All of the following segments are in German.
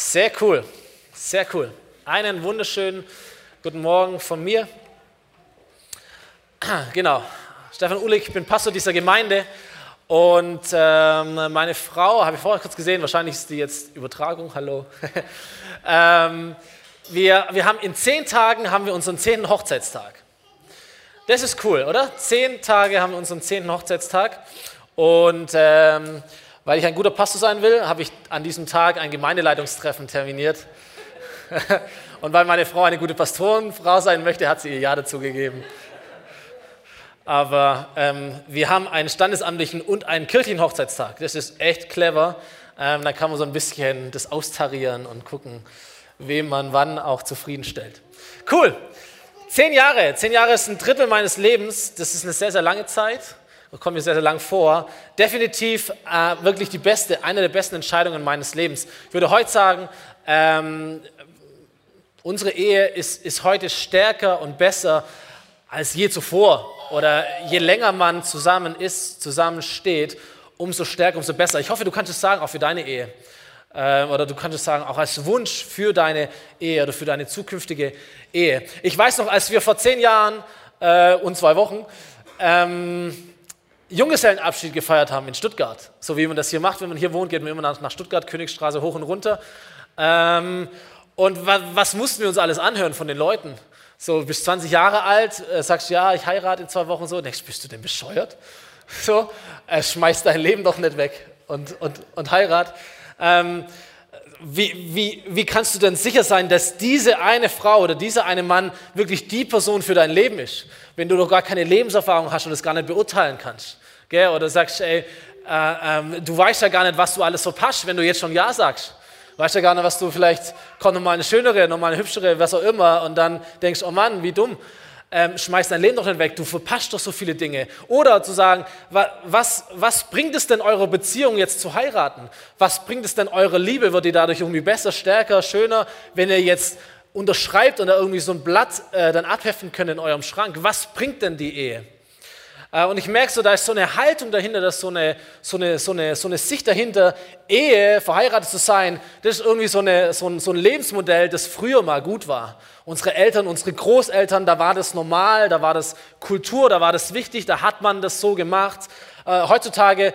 Sehr cool, sehr cool. Einen wunderschönen guten Morgen von mir. Genau, Stefan Uhlig, ich bin Pastor dieser Gemeinde und ähm, meine Frau, habe ich vorher kurz gesehen, wahrscheinlich ist die jetzt Übertragung, hallo. ähm, wir, wir haben in zehn Tagen haben wir unseren zehnten Hochzeitstag. Das ist cool, oder? Zehn Tage haben wir unseren zehnten Hochzeitstag und ähm, weil ich ein guter Pastor sein will, habe ich an diesem Tag ein Gemeindeleitungstreffen terminiert. Und weil meine Frau eine gute Pastorenfrau sein möchte, hat sie ihr Ja dazu gegeben. Aber ähm, wir haben einen standesamtlichen und einen kirchlichen Hochzeitstag. Das ist echt clever. Ähm, da kann man so ein bisschen das austarieren und gucken, wem man wann auch zufriedenstellt. Cool. Zehn Jahre. Zehn Jahre ist ein Drittel meines Lebens. Das ist eine sehr, sehr lange Zeit kommt mir sehr, sehr lang vor, definitiv äh, wirklich die beste, eine der besten Entscheidungen meines Lebens. Ich würde heute sagen, ähm, unsere Ehe ist, ist heute stärker und besser als je zuvor. Oder je länger man zusammen ist, zusammen steht, umso stärker, umso besser. Ich hoffe, du kannst es sagen, auch für deine Ehe. Äh, oder du kannst es sagen, auch als Wunsch für deine Ehe oder für deine zukünftige Ehe. Ich weiß noch, als wir vor zehn Jahren äh, und zwei Wochen ähm, Junggesellenabschied gefeiert haben in Stuttgart. So wie man das hier macht, wenn man hier wohnt, geht man immer nach Stuttgart, Königstraße hoch und runter. Ähm, und was, was, mussten wir uns alles anhören von den Leuten? So, bist 20 Jahre alt, äh, sagst ja, ich heirate in zwei Wochen so, denkst, bist du denn bescheuert? So, äh, schmeiß dein Leben doch nicht weg und, und, und heirat. Ähm, wie, wie, wie kannst du denn sicher sein, dass diese eine Frau oder dieser eine Mann wirklich die Person für dein Leben ist, wenn du doch gar keine Lebenserfahrung hast und es gar nicht beurteilen kannst? Gell? Oder sagst, ey, äh, ähm, du weißt ja gar nicht, was du alles so passt, wenn du jetzt schon Ja sagst. Weißt ja gar nicht, was du vielleicht, kommt nochmal eine schönere, nochmal eine hübschere, was auch immer, und dann denkst, oh Mann, wie dumm ähm, schmeiß dein Leben doch nicht weg, du verpasst doch so viele Dinge. Oder zu sagen, was, was bringt es denn eurer Beziehung jetzt zu heiraten? Was bringt es denn eure Liebe? Wird die dadurch irgendwie besser, stärker, schöner, wenn ihr jetzt unterschreibt und da irgendwie so ein Blatt äh, dann abheften könnt in eurem Schrank? Was bringt denn die Ehe? Äh, und ich merke so, da ist so eine Haltung dahinter, da so eine, so eine, so eine, so eine Sicht dahinter, Ehe, verheiratet zu sein, das ist irgendwie so, eine, so, ein, so ein Lebensmodell, das früher mal gut war. Unsere Eltern, unsere Großeltern, da war das normal, da war das Kultur, da war das wichtig, da hat man das so gemacht. Äh, heutzutage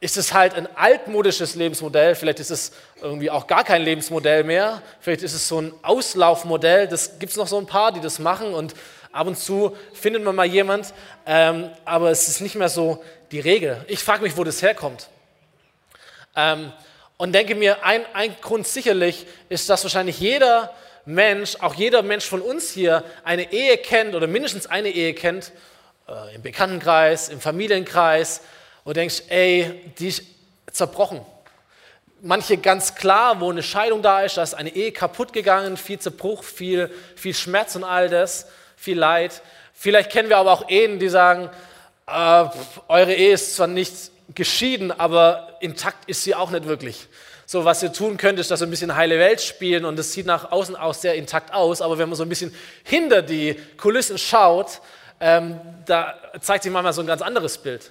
ist es halt ein altmodisches Lebensmodell, vielleicht ist es irgendwie auch gar kein Lebensmodell mehr, vielleicht ist es so ein Auslaufmodell, das gibt es noch so ein paar, die das machen und Ab und zu findet man mal jemand, ähm, aber es ist nicht mehr so die Regel. Ich frage mich, wo das herkommt. Ähm, und denke mir, ein, ein Grund sicherlich ist, dass wahrscheinlich jeder Mensch, auch jeder Mensch von uns hier, eine Ehe kennt oder mindestens eine Ehe kennt, äh, im Bekanntenkreis, im Familienkreis, und denkst, ey, die ist zerbrochen. Manche ganz klar, wo eine Scheidung da ist, da ist eine Ehe kaputt gegangen, viel Zerbruch, viel, viel Schmerz und all das viel Leid. Vielleicht kennen wir aber auch Ehen, die sagen, äh, eure Ehe ist zwar nicht geschieden, aber intakt ist sie auch nicht wirklich. So, was ihr tun könnt, ist, dass ihr ein bisschen heile Welt spielen und es sieht nach außen aus sehr intakt aus, aber wenn man so ein bisschen hinter die Kulissen schaut, ähm, da zeigt sich manchmal so ein ganz anderes Bild.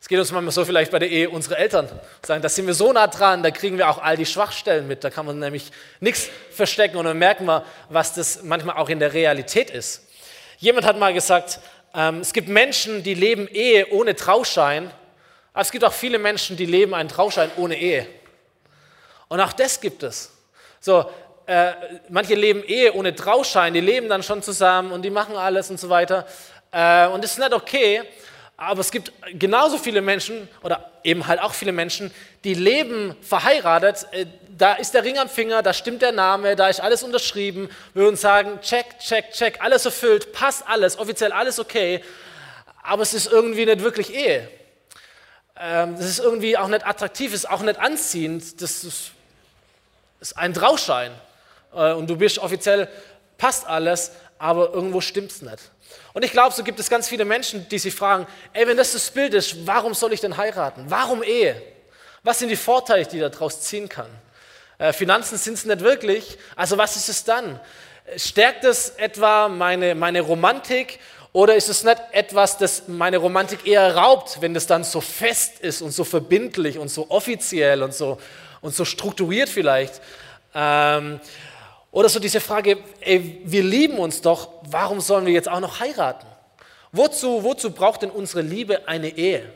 Es geht uns manchmal so vielleicht bei der Ehe unsere Eltern sagen, da sind wir so nah dran, da kriegen wir auch all die Schwachstellen mit, da kann man nämlich nichts verstecken und dann merken wir, was das manchmal auch in der Realität ist. Jemand hat mal gesagt, ähm, es gibt Menschen, die leben Ehe ohne Trauschein, aber es gibt auch viele Menschen, die leben einen Trauschein ohne Ehe. Und auch das gibt es. So, äh, manche leben Ehe ohne Trauschein, die leben dann schon zusammen und die machen alles und so weiter. Äh, und das ist nicht okay, aber es gibt genauso viele Menschen oder eben halt auch viele Menschen, die leben verheiratet. Äh, da ist der Ring am Finger, da stimmt der Name, da ist alles unterschrieben. Wir würden sagen, check, check, check, alles erfüllt, passt alles, offiziell alles okay. Aber es ist irgendwie nicht wirklich Ehe. Ähm, das ist irgendwie auch nicht attraktiv, ist auch nicht anziehend. Das ist, ein Trauschein. Äh, und du bist offiziell, passt alles, aber irgendwo stimmt es nicht. Und ich glaube, so gibt es ganz viele Menschen, die sich fragen, ey, wenn das das Bild ist, warum soll ich denn heiraten? Warum Ehe? Was sind die Vorteile, die ich daraus ziehen kann? Äh, Finanzen sind es nicht wirklich, also was ist es dann? Stärkt es etwa meine, meine Romantik oder ist es nicht etwas, das meine Romantik eher raubt, wenn es dann so fest ist und so verbindlich und so offiziell und so, und so strukturiert vielleicht? Ähm, oder so diese Frage, ey, wir lieben uns doch, warum sollen wir jetzt auch noch heiraten? Wozu, wozu braucht denn unsere Liebe eine Ehe?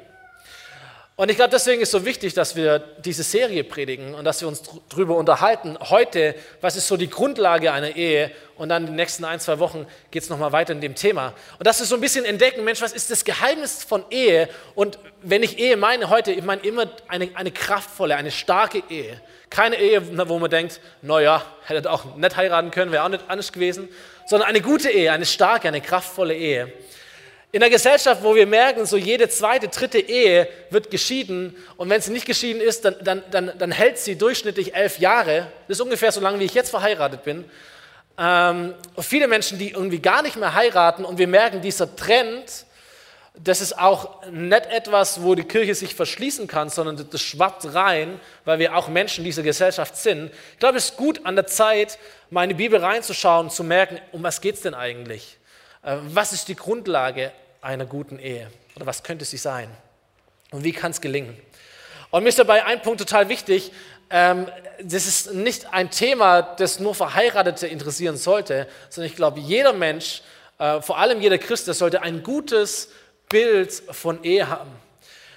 Und ich glaube, deswegen ist so wichtig, dass wir diese Serie predigen und dass wir uns darüber unterhalten. Heute, was ist so die Grundlage einer Ehe? Und dann in den nächsten ein, zwei Wochen geht es nochmal weiter in dem Thema. Und dass wir so ein bisschen entdecken, Mensch, was ist das Geheimnis von Ehe? Und wenn ich Ehe meine heute, ich meine immer eine, eine kraftvolle, eine starke Ehe. Keine Ehe, wo man denkt, naja, hätte auch nicht heiraten können, wäre auch nicht anders gewesen, sondern eine gute Ehe, eine starke, eine kraftvolle Ehe. In einer Gesellschaft, wo wir merken, so jede zweite, dritte Ehe wird geschieden und wenn sie nicht geschieden ist, dann, dann, dann, dann hält sie durchschnittlich elf Jahre. Das ist ungefähr so lange, wie ich jetzt verheiratet bin. Ähm, viele Menschen, die irgendwie gar nicht mehr heiraten und wir merken, dieser Trend, das ist auch nicht etwas, wo die Kirche sich verschließen kann, sondern das schwappt rein, weil wir auch Menschen dieser Gesellschaft sind. Ich glaube, es ist gut an der Zeit, meine Bibel reinzuschauen zu merken, um was geht es denn eigentlich? Äh, was ist die Grundlage einer guten Ehe? Oder was könnte sie sein? Und wie kann es gelingen? Und mir ist dabei ein Punkt total wichtig. Ähm, das ist nicht ein Thema, das nur Verheiratete interessieren sollte, sondern ich glaube, jeder Mensch, äh, vor allem jeder Christ, der sollte ein gutes Bild von Ehe haben.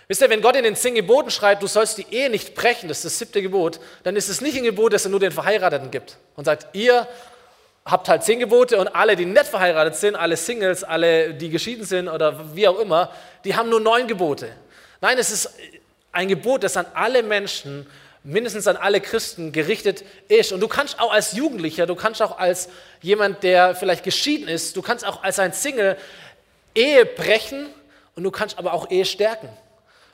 Wisst ihr, wenn Gott in den zehn Geboten schreibt, du sollst die Ehe nicht brechen, das ist das siebte Gebot, dann ist es nicht ein Gebot, das er nur den Verheirateten gibt und sagt, ihr habt halt zehn Gebote und alle, die nicht verheiratet sind, alle Singles, alle, die geschieden sind oder wie auch immer, die haben nur neun Gebote. Nein, es ist ein Gebot, das an alle Menschen, mindestens an alle Christen gerichtet ist. Und du kannst auch als Jugendlicher, du kannst auch als jemand, der vielleicht geschieden ist, du kannst auch als ein Single Ehe brechen und du kannst aber auch Ehe stärken.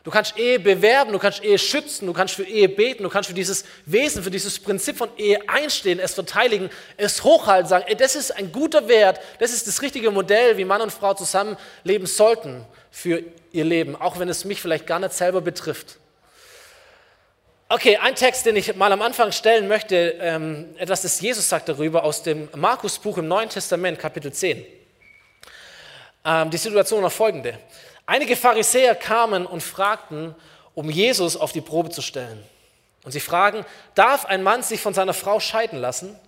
Du kannst Ehe bewerben, du kannst Ehe schützen, du kannst für Ehe beten, du kannst für dieses Wesen, für dieses Prinzip von Ehe einstehen, es verteidigen, es hochhalten, sagen, ey, das ist ein guter Wert, das ist das richtige Modell, wie Mann und Frau zusammenleben sollten für ihr Leben, auch wenn es mich vielleicht gar nicht selber betrifft. Okay, ein Text, den ich mal am Anfang stellen möchte, ähm, etwas, das Jesus sagt darüber aus dem Markusbuch im Neuen Testament, Kapitel 10. Ähm, die Situation war folgende. Einige Pharisäer kamen und fragten, um Jesus auf die Probe zu stellen. Und sie fragen, darf ein Mann sich von seiner Frau scheiden lassen?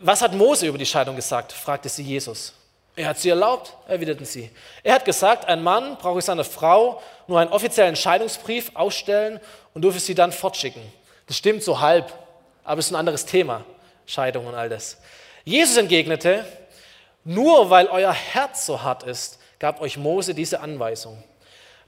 Was hat Mose über die Scheidung gesagt? fragte sie Jesus. Er hat sie erlaubt, erwiderten sie. Er hat gesagt, ein Mann brauche seiner Frau nur einen offiziellen Scheidungsbrief ausstellen und dürfe sie dann fortschicken. Das stimmt so halb, aber es ist ein anderes Thema, Scheidung und all das. Jesus entgegnete, nur weil euer Herz so hart ist, gab euch Mose diese Anweisung.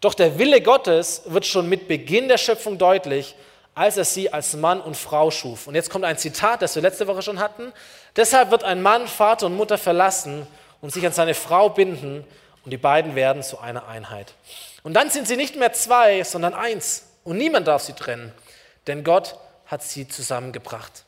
Doch der Wille Gottes wird schon mit Beginn der Schöpfung deutlich, als er sie als Mann und Frau schuf. Und jetzt kommt ein Zitat, das wir letzte Woche schon hatten. Deshalb wird ein Mann Vater und Mutter verlassen und sich an seine Frau binden und die beiden werden zu einer Einheit. Und dann sind sie nicht mehr zwei, sondern eins. Und niemand darf sie trennen, denn Gott hat sie zusammengebracht.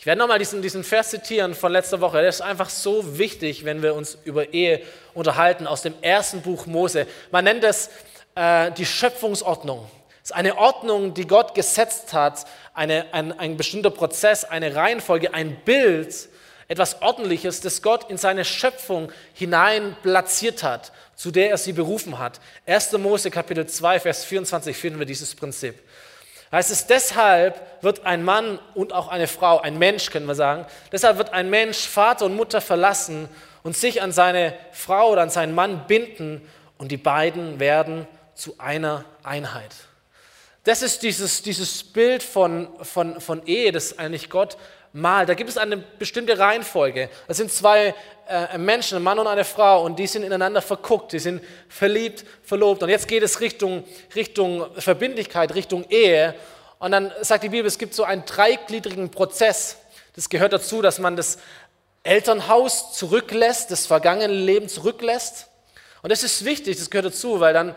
Ich werde nochmal diesen, diesen Vers zitieren von letzter Woche. Der ist einfach so wichtig, wenn wir uns über Ehe unterhalten, aus dem ersten Buch Mose. Man nennt es äh, die Schöpfungsordnung. Es ist eine Ordnung, die Gott gesetzt hat, eine, ein, ein bestimmter Prozess, eine Reihenfolge, ein Bild, etwas Ordentliches, das Gott in seine Schöpfung hinein platziert hat, zu der er sie berufen hat. 1. Mose Kapitel 2, Vers 24 finden wir dieses Prinzip heißt es, deshalb wird ein Mann und auch eine Frau, ein Mensch können wir sagen, deshalb wird ein Mensch Vater und Mutter verlassen und sich an seine Frau oder an seinen Mann binden und die beiden werden zu einer Einheit. Das ist dieses, dieses Bild von, von, von Ehe, das eigentlich Gott malt. Da gibt es eine bestimmte Reihenfolge. Es sind zwei äh, Menschen, ein Mann und eine Frau, und die sind ineinander verguckt, die sind verliebt, verlobt. Und jetzt geht es Richtung, Richtung Verbindlichkeit, Richtung Ehe. Und dann sagt die Bibel, es gibt so einen dreigliedrigen Prozess. Das gehört dazu, dass man das Elternhaus zurücklässt, das vergangene Leben zurücklässt. Und das ist wichtig, das gehört dazu, weil dann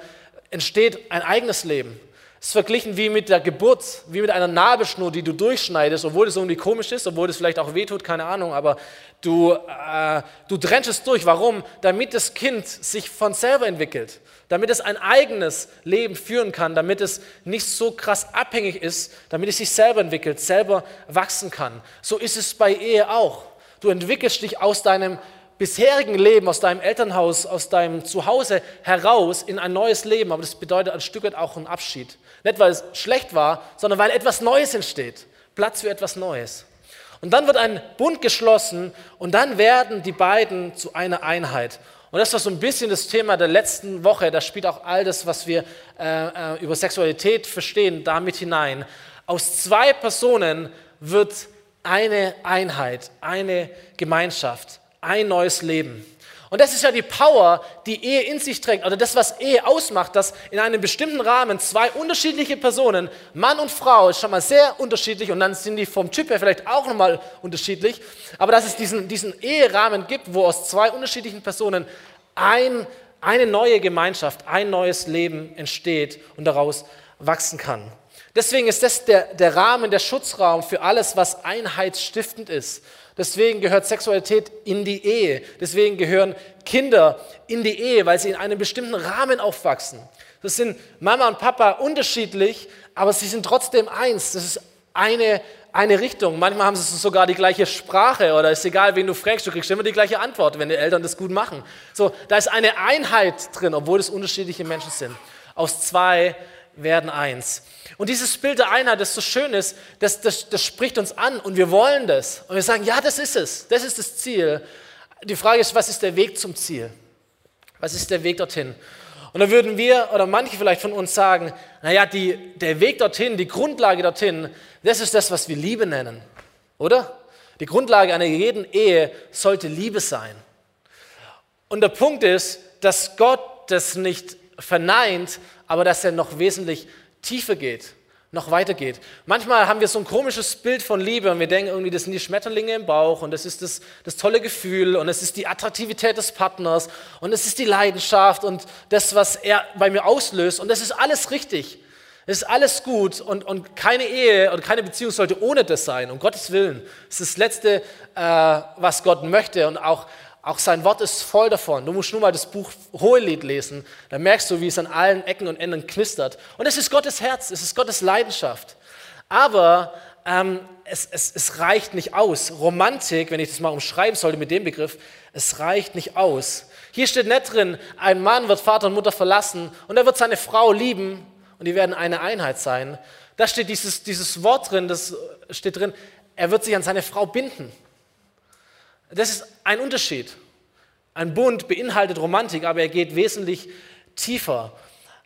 entsteht ein eigenes Leben. Es ist verglichen wie mit der Geburt, wie mit einer Nabelschnur, die du durchschneidest, obwohl das irgendwie komisch ist, obwohl das vielleicht auch wehtut, keine Ahnung, aber du, äh, du trennst es durch. Warum? Damit das Kind sich von selber entwickelt, damit es ein eigenes Leben führen kann, damit es nicht so krass abhängig ist, damit es sich selber entwickelt, selber wachsen kann. So ist es bei Ehe auch. Du entwickelst dich aus deinem bisherigen Leben, aus deinem Elternhaus, aus deinem Zuhause heraus in ein neues Leben. Aber das bedeutet ein Stück weit auch einen Abschied. Nicht, weil es schlecht war, sondern weil etwas Neues entsteht. Platz für etwas Neues. Und dann wird ein Bund geschlossen und dann werden die beiden zu einer Einheit. Und das war so ein bisschen das Thema der letzten Woche. Da spielt auch all das, was wir äh, äh, über Sexualität verstehen, damit hinein. Aus zwei Personen wird eine Einheit, eine Gemeinschaft, ein neues Leben. Und das ist ja die Power, die Ehe in sich trägt, oder das, was Ehe ausmacht, dass in einem bestimmten Rahmen zwei unterschiedliche Personen, Mann und Frau, ist schon mal sehr unterschiedlich und dann sind die vom Typ her vielleicht auch nochmal unterschiedlich, aber dass es diesen, diesen Eherahmen gibt, wo aus zwei unterschiedlichen Personen ein, eine neue Gemeinschaft, ein neues Leben entsteht und daraus wachsen kann. Deswegen ist das der, der Rahmen, der Schutzraum für alles, was einheitsstiftend ist. Deswegen gehört Sexualität in die Ehe. Deswegen gehören Kinder in die Ehe, weil sie in einem bestimmten Rahmen aufwachsen. Das sind Mama und Papa unterschiedlich, aber sie sind trotzdem eins. Das ist eine, eine Richtung. Manchmal haben sie sogar die gleiche Sprache oder ist egal, wen du fragst, du kriegst immer die gleiche Antwort, wenn die Eltern das gut machen. So, da ist eine Einheit drin, obwohl es unterschiedliche Menschen sind. Aus zwei werden eins. Und dieses Bild der Einheit, das so schön ist, das, das, das spricht uns an und wir wollen das. Und wir sagen, ja, das ist es, das ist das Ziel. Die Frage ist, was ist der Weg zum Ziel? Was ist der Weg dorthin? Und da würden wir oder manche vielleicht von uns sagen, naja, die, der Weg dorthin, die Grundlage dorthin, das ist das, was wir Liebe nennen, oder? Die Grundlage einer jeden Ehe sollte Liebe sein. Und der Punkt ist, dass Gott das nicht verneint, aber dass er noch wesentlich tiefer geht, noch weiter geht. Manchmal haben wir so ein komisches Bild von Liebe und wir denken irgendwie, das sind die Schmetterlinge im Bauch und das ist das, das tolle Gefühl und es ist die Attraktivität des Partners und es ist die Leidenschaft und das, was er bei mir auslöst und das ist alles richtig. Es ist alles gut und, und keine Ehe und keine Beziehung sollte ohne das sein, um Gottes Willen. Es ist das Letzte, äh, was Gott möchte und auch auch sein Wort ist voll davon. Du musst nur mal das Buch Hohelied lesen, dann merkst du, wie es an allen Ecken und Enden knistert. Und es ist Gottes Herz, es ist Gottes Leidenschaft. Aber ähm, es, es, es reicht nicht aus. Romantik, wenn ich das mal umschreiben sollte mit dem Begriff, es reicht nicht aus. Hier steht nicht drin, ein Mann wird Vater und Mutter verlassen und er wird seine Frau lieben und die werden eine Einheit sein. Da steht dieses, dieses Wort drin, das steht drin, er wird sich an seine Frau binden. Das ist ein Unterschied. Ein Bund beinhaltet Romantik, aber er geht wesentlich tiefer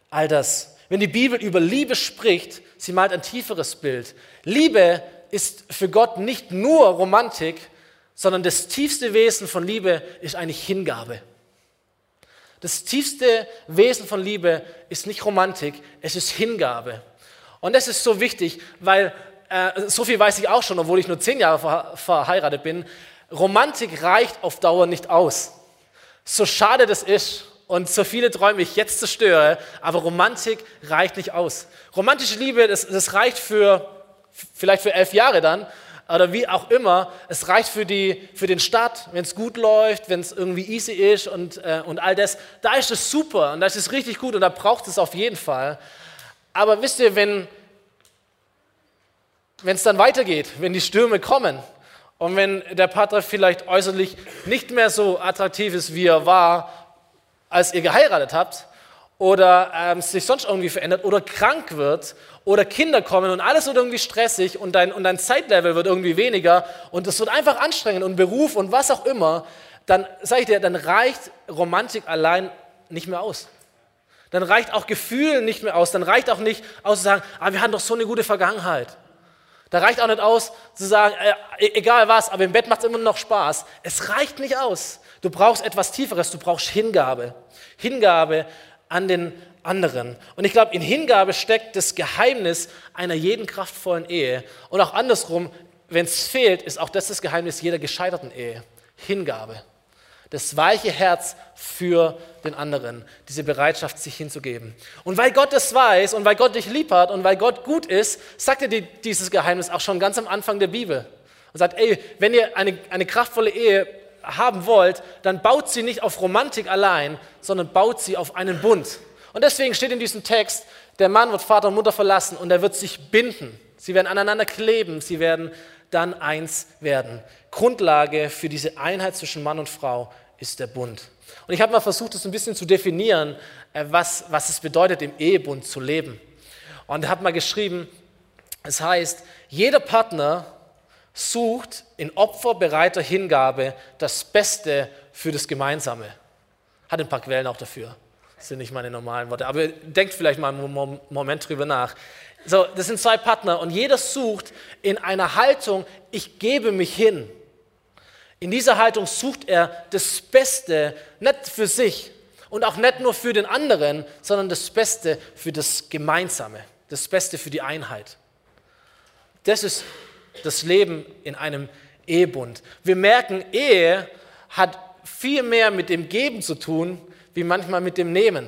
all das. Wenn die Bibel über Liebe spricht, sie malt ein tieferes Bild. Liebe ist für Gott nicht nur Romantik, sondern das tiefste Wesen von Liebe ist eigentlich Hingabe. Das tiefste Wesen von Liebe ist nicht Romantik, es ist Hingabe. Und das ist so wichtig, weil äh, so viel weiß ich auch schon, obwohl ich nur zehn Jahre verheiratet bin. Romantik reicht auf Dauer nicht aus. So schade das ist und so viele Träume ich jetzt zerstöre, aber Romantik reicht nicht aus. Romantische Liebe, das, das reicht für vielleicht für elf Jahre dann oder wie auch immer. Es reicht für, die, für den Start, wenn es gut läuft, wenn es irgendwie easy ist und, äh, und all das. Da ist es super und da ist es richtig gut und da braucht es auf jeden Fall. Aber wisst ihr, wenn es dann weitergeht, wenn die Stürme kommen, und wenn der Partner vielleicht äußerlich nicht mehr so attraktiv ist, wie er war, als ihr geheiratet habt, oder ähm, sich sonst irgendwie verändert, oder krank wird, oder Kinder kommen und alles wird irgendwie stressig und dein, und dein Zeitlevel wird irgendwie weniger und es wird einfach anstrengend und Beruf und was auch immer, dann sage ich dir, dann reicht Romantik allein nicht mehr aus. Dann reicht auch Gefühl nicht mehr aus. Dann reicht auch nicht aus zu sagen, ah, wir hatten doch so eine gute Vergangenheit. Da reicht auch nicht aus zu sagen, äh, e-, egal was, aber im Bett macht es immer noch Spaß. Es reicht nicht aus. Du brauchst etwas Tieferes, du brauchst Hingabe. Hingabe an den anderen. Und ich glaube, in Hingabe steckt das Geheimnis einer jeden kraftvollen Ehe. Und auch andersrum, wenn es fehlt, ist auch das das Geheimnis jeder gescheiterten Ehe. Hingabe das weiche Herz für den anderen, diese Bereitschaft, sich hinzugeben. Und weil Gott das weiß und weil Gott dich lieb hat und weil Gott gut ist, sagt er dir dieses Geheimnis auch schon ganz am Anfang der Bibel. Und sagt, ey, wenn ihr eine, eine kraftvolle Ehe haben wollt, dann baut sie nicht auf Romantik allein, sondern baut sie auf einen Bund. Und deswegen steht in diesem Text, der Mann wird Vater und Mutter verlassen und er wird sich binden. Sie werden aneinander kleben, sie werden dann eins werden. Grundlage für diese Einheit zwischen Mann und Frau ist der Bund. Und ich habe mal versucht, das ein bisschen zu definieren, äh, was, was es bedeutet, im Ehebund zu leben. Und habe mal geschrieben, Es heißt, jeder Partner sucht in opferbereiter Hingabe das Beste für das Gemeinsame. Hat ein paar Quellen auch dafür. Das sind nicht meine normalen Worte. Aber denkt vielleicht mal einen Moment drüber nach. So, das sind zwei Partner und jeder sucht in einer Haltung, ich gebe mich hin. In dieser Haltung sucht er das Beste, nicht für sich und auch nicht nur für den anderen, sondern das Beste für das Gemeinsame, das Beste für die Einheit. Das ist das Leben in einem Ehebund. Wir merken, Ehe hat viel mehr mit dem Geben zu tun, wie manchmal mit dem Nehmen.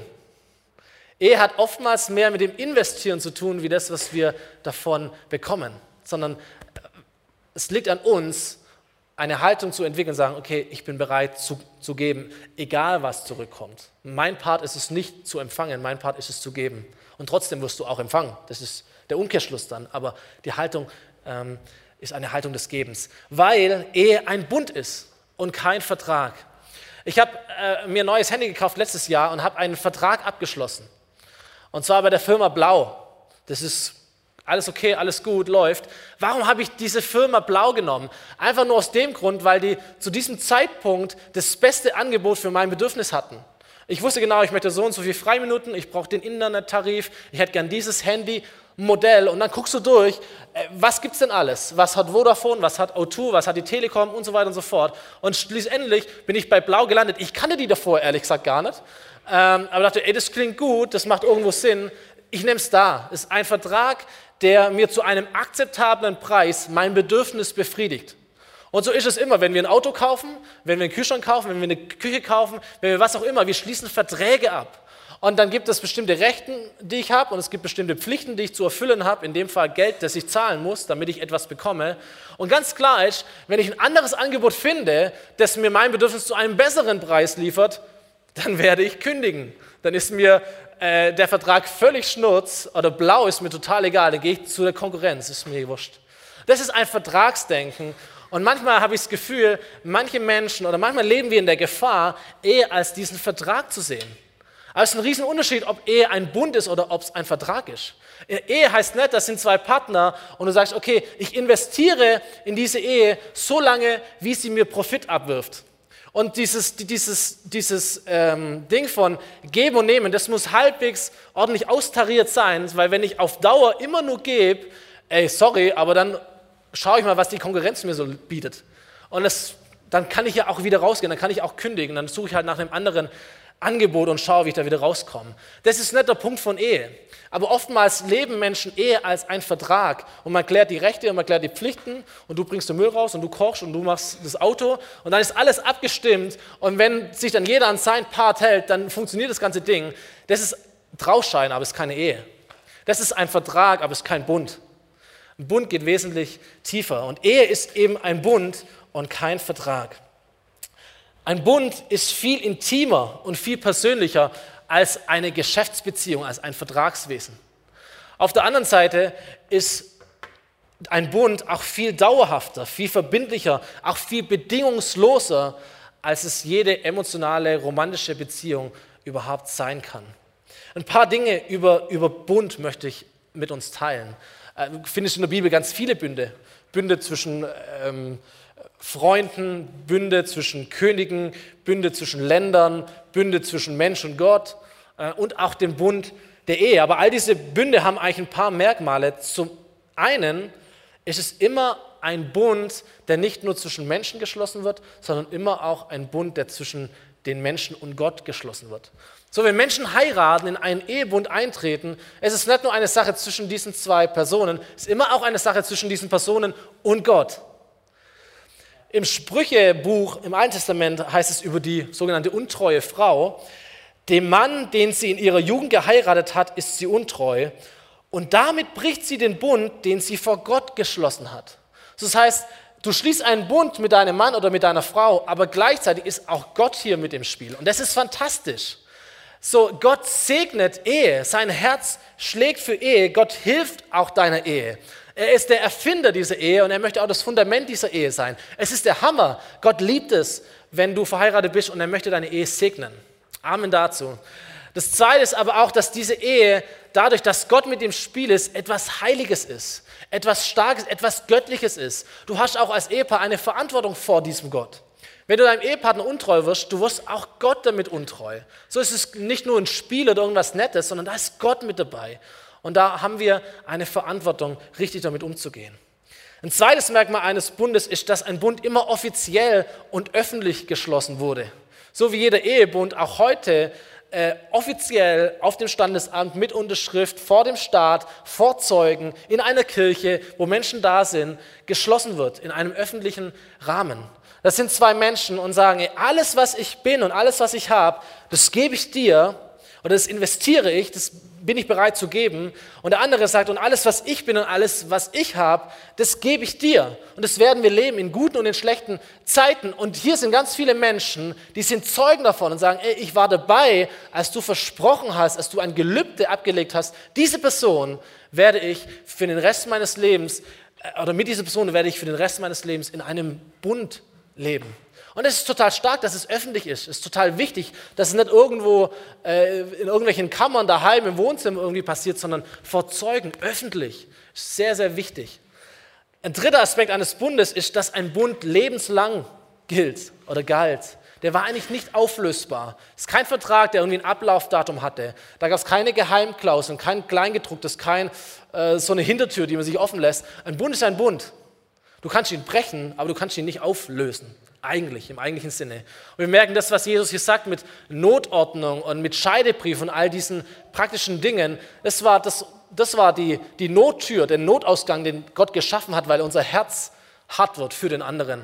Ehe hat oftmals mehr mit dem Investieren zu tun, wie das, was wir davon bekommen, sondern es liegt an uns, eine Haltung zu entwickeln und sagen, okay, ich bin bereit zu, zu geben, egal was zurückkommt. Mein Part ist es nicht zu empfangen, mein Part ist es zu geben. Und trotzdem wirst du auch empfangen. Das ist der Umkehrschluss dann. Aber die Haltung ähm, ist eine Haltung des Gebens, weil Ehe ein Bund ist und kein Vertrag. Ich habe äh, mir ein neues Handy gekauft letztes Jahr und habe einen Vertrag abgeschlossen. Und zwar bei der Firma Blau. Das ist alles okay, alles gut, läuft. Warum habe ich diese Firma Blau genommen? Einfach nur aus dem Grund, weil die zu diesem Zeitpunkt das beste Angebot für mein Bedürfnis hatten. Ich wusste genau, ich möchte so und so viele Freiminuten, ich brauche den Internettarif, ich hätte gern dieses Handy, Modell und dann guckst du durch, äh, was gibt es denn alles? Was hat Vodafone, was hat O2, was hat die Telekom und so weiter und so fort. Und schließlich bin ich bei Blau gelandet. Ich kannte die davor ehrlich gesagt gar nicht, ähm, aber dachte, ey, das klingt gut, das macht irgendwo Sinn. Ich nehme es da. Ist ein Vertrag, der mir zu einem akzeptablen Preis mein Bedürfnis befriedigt. Und so ist es immer, wenn wir ein Auto kaufen, wenn wir einen Kühlschrank kaufen, wenn wir eine Küche kaufen, wenn wir was auch immer, wir schließen Verträge ab. Und dann gibt es bestimmte Rechte, die ich habe und es gibt bestimmte Pflichten, die ich zu erfüllen habe, in dem Fall Geld, das ich zahlen muss, damit ich etwas bekomme. Und ganz klar ist, wenn ich ein anderes Angebot finde, das mir mein Bedürfnis zu einem besseren Preis liefert, dann werde ich kündigen. Dann ist mir äh, der Vertrag völlig schnurz oder blau ist mir total egal, dann gehe ich zu der Konkurrenz, ist mir wurscht. Das ist ein Vertragsdenken und manchmal habe ich das Gefühl, manche Menschen oder manchmal leben wir in der Gefahr, eher als diesen Vertrag zu sehen. Aber es ist ein Riesenunterschied, ob Ehe ein Bund ist oder ob es ein Vertrag ist. Ehe heißt nicht, das sind zwei Partner und du sagst, okay, ich investiere in diese Ehe so lange, wie sie mir Profit abwirft. Und dieses, dieses, dieses ähm, Ding von geben und nehmen, das muss halbwegs ordentlich austariert sein, weil wenn ich auf Dauer immer nur gebe, ey, sorry, aber dann schaue ich mal, was die Konkurrenz mir so bietet. Und das, dann kann ich ja auch wieder rausgehen, dann kann ich auch kündigen, dann suche ich halt nach einem anderen Angebot und schaue, wie ich da wieder rauskomme. Das ist nicht der Punkt von Ehe. Aber oftmals leben Menschen Ehe als ein Vertrag und man klärt die Rechte und man klärt die Pflichten und du bringst den Müll raus und du kochst und du machst das Auto und dann ist alles abgestimmt und wenn sich dann jeder an sein Part hält, dann funktioniert das ganze Ding. Das ist Trauschein, aber es ist keine Ehe. Das ist ein Vertrag, aber es ist kein Bund. Ein Bund geht wesentlich tiefer und Ehe ist eben ein Bund und kein Vertrag. Ein Bund ist viel intimer und viel persönlicher als eine Geschäftsbeziehung, als ein Vertragswesen. Auf der anderen Seite ist ein Bund auch viel dauerhafter, viel verbindlicher, auch viel bedingungsloser, als es jede emotionale, romantische Beziehung überhaupt sein kann. Ein paar Dinge über, über Bund möchte ich mit uns teilen. Äh, du findest in der Bibel ganz viele Bünde. Bünde zwischen ähm, Freunden, Bünde zwischen Königen, Bünde zwischen Ländern, Bünde zwischen Mensch und Gott äh, und auch den Bund der Ehe. Aber all diese Bünde haben eigentlich ein paar Merkmale. Zum einen ist es immer ein Bund, der nicht nur zwischen Menschen geschlossen wird, sondern immer auch ein Bund, der zwischen den Menschen und Gott geschlossen wird. So, wenn Menschen heiraten, in einen Ehebund eintreten, es ist nicht nur eine Sache zwischen diesen zwei Personen, es ist immer auch eine Sache zwischen diesen Personen und Gott. Im Sprüchebuch im Alten Testament heißt es über die sogenannte untreue Frau, dem Mann, den sie in ihrer Jugend geheiratet hat, ist sie untreu und damit bricht sie den Bund, den sie vor Gott geschlossen hat. Das heißt, du schließt einen Bund mit deinem Mann oder mit deiner Frau, aber gleichzeitig ist auch Gott hier mit im Spiel. Und das ist fantastisch. So, Gott segnet Ehe, sein Herz schlägt für Ehe, Gott hilft auch deiner Ehe. Er ist der Erfinder dieser Ehe und er möchte auch das Fundament dieser Ehe sein. Es ist der Hammer. Gott liebt es, wenn du verheiratet bist und er möchte deine Ehe segnen. Amen dazu. Das Zweite ist aber auch, dass diese Ehe dadurch, dass Gott mit dem Spiel ist, etwas Heiliges ist, etwas Starkes, etwas Göttliches ist. Du hast auch als Ehepaar eine Verantwortung vor diesem Gott. Wenn du deinem Ehepartner untreu wirst, du wirst auch Gott damit untreu. So ist es nicht nur ein Spiel oder irgendwas Nettes, sondern da ist Gott mit dabei. Und da haben wir eine Verantwortung, richtig damit umzugehen. Ein zweites Merkmal eines Bundes ist, dass ein Bund immer offiziell und öffentlich geschlossen wurde. So wie jeder Ehebund auch heute äh, offiziell auf dem Standesamt mit Unterschrift vor dem Staat, vor Zeugen, in einer Kirche, wo Menschen da sind, geschlossen wird, in einem öffentlichen Rahmen. Das sind zwei Menschen und sagen, ey, alles, was ich bin und alles, was ich habe, das gebe ich dir oder das investiere ich, das bin ich bereit zu geben. Und der andere sagt, und alles, was ich bin und alles, was ich habe, das gebe ich dir. Und das werden wir leben in guten und in schlechten Zeiten. Und hier sind ganz viele Menschen, die sind Zeugen davon und sagen, ey, ich war dabei, als du versprochen hast, als du ein Gelübde abgelegt hast. Diese Person werde ich für den Rest meines Lebens, äh, oder mit dieser Person werde ich für den Rest meines Lebens in einem Bund leben. Und es ist total stark, dass es öffentlich ist. Es ist total wichtig, dass es nicht irgendwo äh, in irgendwelchen Kammern daheim im Wohnzimmer irgendwie passiert, sondern vor Zeugen, öffentlich. Sehr, sehr wichtig. Ein dritter Aspekt eines Bundes ist, dass ein Bund lebenslang gilt oder galt. Der war eigentlich nicht auflösbar. Es ist kein Vertrag, der irgendwie ein Ablaufdatum hatte. Da gab es keine Geheimklauseln, kein Kleingedrucktes, kein äh, so eine Hintertür, die man sich offen lässt. Ein Bund ist ein Bund. Du kannst ihn brechen, aber du kannst ihn nicht auflösen. Eigentlich, im eigentlichen Sinne. Und wir merken das, was Jesus hier sagt mit Notordnung und mit Scheidebrief und all diesen praktischen Dingen. Das war, das, das war die, die Nottür, der Notausgang, den Gott geschaffen hat, weil unser Herz hart wird für den anderen.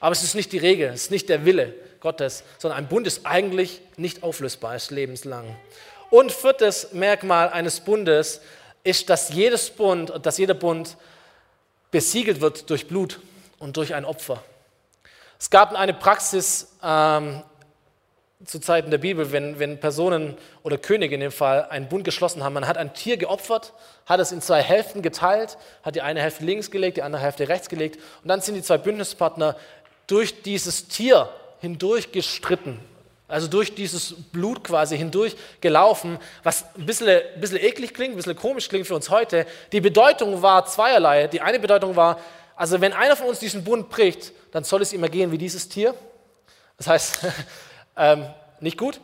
Aber es ist nicht die Regel, es ist nicht der Wille Gottes, sondern ein Bund ist eigentlich nicht auflösbar, ist lebenslang. Und viertes Merkmal eines Bundes ist, dass jedes Bund, dass jeder Bund besiegelt wird durch Blut und durch ein Opfer. Es gab eine Praxis ähm, zu Zeiten der Bibel, wenn, wenn Personen oder Könige in dem Fall einen Bund geschlossen haben. Man hat ein Tier geopfert, hat es in zwei Hälften geteilt, hat die eine Hälfte links gelegt, die andere Hälfte rechts gelegt und dann sind die zwei Bündnispartner durch dieses Tier hindurch gestritten, also durch dieses Blut quasi hindurch gelaufen, was ein bisschen, ein bisschen eklig klingt, ein bisschen komisch klingt für uns heute. Die Bedeutung war zweierlei. Die eine Bedeutung war, also wenn einer von uns diesen Bund bricht, dann soll es ihm ergehen wie dieses Tier. Das heißt, ähm, nicht gut.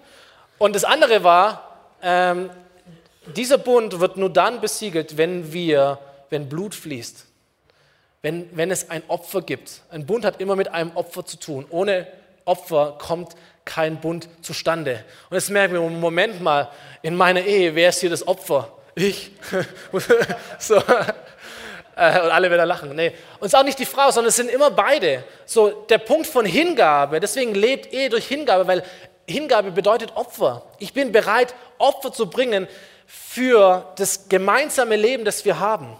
Und das andere war, ähm, dieser Bund wird nur dann besiegelt, wenn wir, wenn Blut fließt. Wenn, wenn es ein Opfer gibt. Ein Bund hat immer mit einem Opfer zu tun. Ohne Opfer kommt kein Bund zustande. Und jetzt merken wir, Moment mal, in meiner Ehe, wer ist hier das Opfer? Ich. so. Äh, und alle wieder lachen. Nee. Und es ist auch nicht die Frau, sondern es sind immer beide. So der Punkt von Hingabe, deswegen lebt Ehe durch Hingabe, weil Hingabe bedeutet Opfer. Ich bin bereit, Opfer zu bringen für das gemeinsame Leben, das wir haben.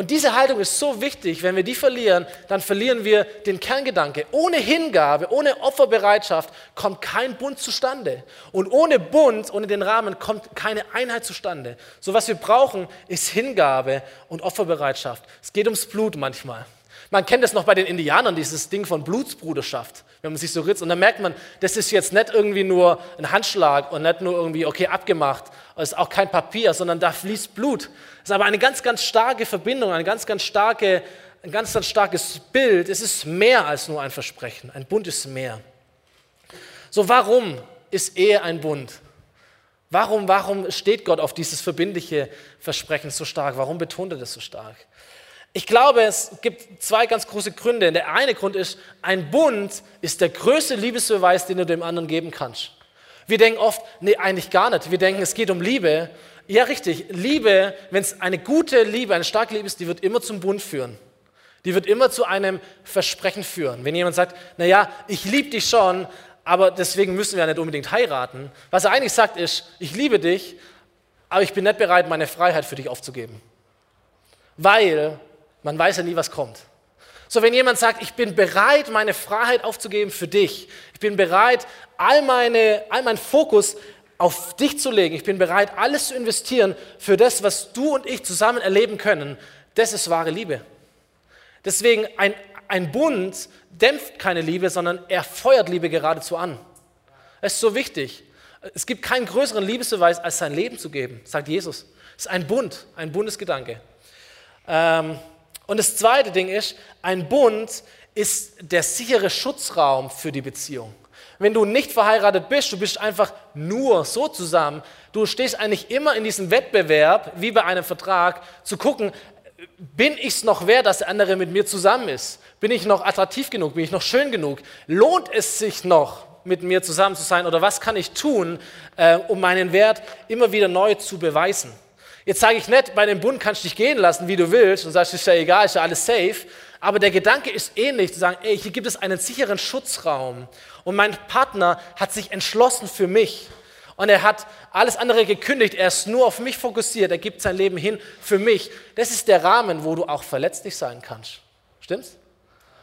Und diese Haltung ist so wichtig, wenn wir die verlieren, dann verlieren wir den Kerngedanke. Ohne Hingabe, ohne Opferbereitschaft kommt kein Bund zustande. Und ohne Bund, ohne den Rahmen kommt keine Einheit zustande. So was wir brauchen, ist Hingabe und Opferbereitschaft. Es geht ums Blut manchmal. Man kennt das noch bei den Indianern, dieses Ding von Blutsbruderschaft, wenn man sich so ritzt. Und dann merkt man, das ist jetzt nicht irgendwie nur ein Handschlag und nicht nur irgendwie, okay, abgemacht. Es ist auch kein Papier, sondern da fließt Blut. Es ist aber eine ganz, ganz starke Verbindung, eine ganz, ganz starke, ein ganz, ganz starkes Bild. Es ist mehr als nur ein Versprechen. Ein Bund ist mehr. So, warum ist Ehe ein Bund? Warum, warum steht Gott auf dieses verbindliche Versprechen so stark? Warum betont er das so stark? Ich glaube, es gibt zwei ganz große Gründe. Der eine Grund ist, ein Bund ist der größte Liebesbeweis, den du dem anderen geben kannst. Wir denken oft, nee, eigentlich gar nicht. Wir denken, es geht um Liebe. Ja, richtig. Liebe, wenn es eine gute Liebe, eine starke Liebe ist, die wird immer zum Bund führen. Die wird immer zu einem Versprechen führen. Wenn jemand sagt, naja, ich liebe dich schon, aber deswegen müssen wir ja nicht unbedingt heiraten. Was er eigentlich sagt ist, ich liebe dich, aber ich bin nicht bereit, meine Freiheit für dich aufzugeben. Weil man weiß ja nie, was kommt. So, wenn jemand sagt, ich bin bereit, meine Freiheit aufzugeben für dich, ich bin bereit, all, meine, all meinen Fokus auf dich zu legen, ich bin bereit, alles zu investieren für das, was du und ich zusammen erleben können, das ist wahre Liebe. Deswegen, ein, ein Bund dämpft keine Liebe, sondern er feuert Liebe geradezu an. Es ist so wichtig. Es gibt keinen größeren Liebesbeweis, als sein Leben zu geben, sagt Jesus. Es ist ein Bund, ein Bundesgedanke. Ähm, und das zweite Ding ist, ein Bund ist der sichere Schutzraum für die Beziehung. Wenn du nicht verheiratet bist, du bist einfach nur so zusammen, du stehst eigentlich immer in diesem Wettbewerb, wie bei einem Vertrag, zu gucken, bin ich es noch wert, dass der andere mit mir zusammen ist? Bin ich noch attraktiv genug? Bin ich noch schön genug? Lohnt es sich noch, mit mir zusammen zu sein? Oder was kann ich tun, äh, um meinen Wert immer wieder neu zu beweisen? Jetzt sage ich nicht, bei dem Bund kannst du dich gehen lassen, wie du willst, und sagst, ist ja egal, ist ja alles safe. Aber der Gedanke ist ähnlich, zu sagen, ey, hier gibt es einen sicheren Schutzraum. Und mein Partner hat sich entschlossen für mich. Und er hat alles andere gekündigt. Er ist nur auf mich fokussiert. Er gibt sein Leben hin für mich. Das ist der Rahmen, wo du auch verletzlich sein kannst. Stimmt's?